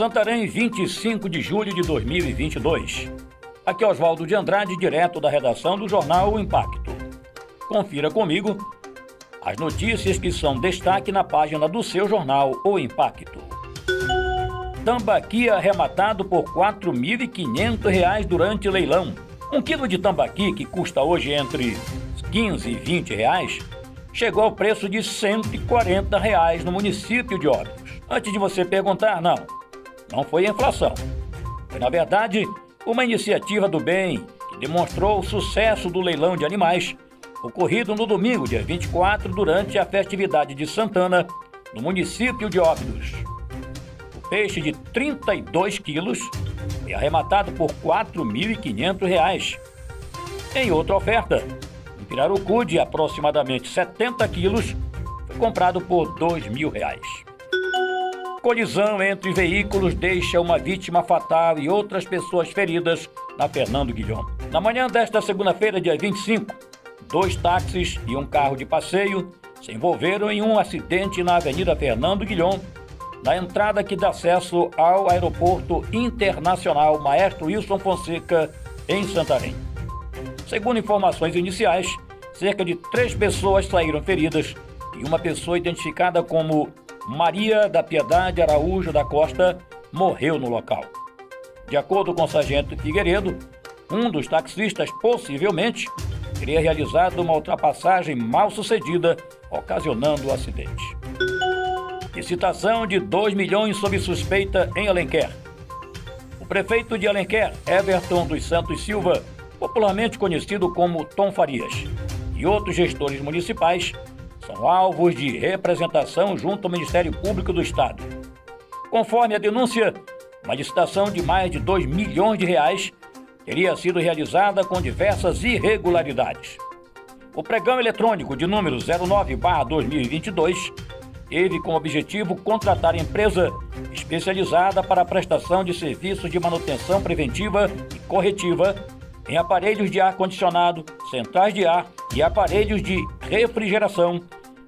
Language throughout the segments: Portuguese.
Santarém, 25 de julho de 2022. Aqui é Oswaldo de Andrade, direto da redação do jornal O Impacto. Confira comigo as notícias que são destaque na página do seu jornal O Impacto. Tambaqui arrematado por R$ 4.500 durante leilão. Um quilo de tambaqui, que custa hoje entre 15 e 20 reais, chegou ao preço de 140 reais no município de Óbidos. Antes de você perguntar, não, não foi inflação. Foi, na verdade, uma iniciativa do bem que demonstrou o sucesso do leilão de animais ocorrido no domingo, dia 24, durante a festividade de Santana, no município de Óbidos. O peixe de 32 quilos foi arrematado por R$ 4.500. Em outra oferta, um pirarucu de aproximadamente 70 quilos foi comprado por R$ 2.000. Colisão entre veículos deixa uma vítima fatal e outras pessoas feridas na Fernando Guilhom. Na manhã desta segunda-feira, dia 25, dois táxis e um carro de passeio se envolveram em um acidente na Avenida Fernando Guilhom, na entrada que dá acesso ao Aeroporto Internacional Maestro Wilson Fonseca, em Santarém. Segundo informações iniciais, cerca de três pessoas saíram feridas e uma pessoa identificada como Maria da Piedade Araújo da Costa morreu no local. De acordo com o sargento Figueiredo, um dos taxistas possivelmente teria realizado uma ultrapassagem mal sucedida, ocasionando o acidente. Licitação de 2 milhões sob suspeita em Alenquer. O prefeito de Alenquer, Everton dos Santos Silva, popularmente conhecido como Tom Farias, e outros gestores municipais são alvos de representação junto ao Ministério Público do Estado. Conforme a denúncia, uma licitação de mais de 2 milhões de reais teria sido realizada com diversas irregularidades. O pregão eletrônico de número 09/2022 teve como objetivo contratar empresa especializada para a prestação de serviços de manutenção preventiva e corretiva em aparelhos de ar condicionado, centrais de ar e aparelhos de refrigeração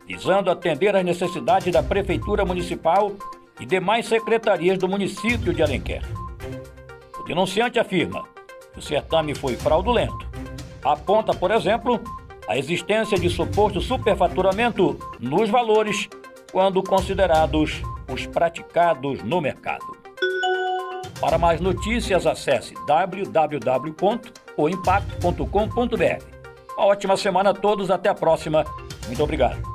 visando atender às necessidades da Prefeitura Municipal e demais secretarias do município de Alenquer. O denunciante afirma que o certame foi fraudulento. Aponta, por exemplo, a existência de suposto superfaturamento nos valores quando considerados os praticados no mercado. Para mais notícias, acesse www.oimpacto.com.br. Uma ótima semana a todos, até a próxima. Muito obrigado.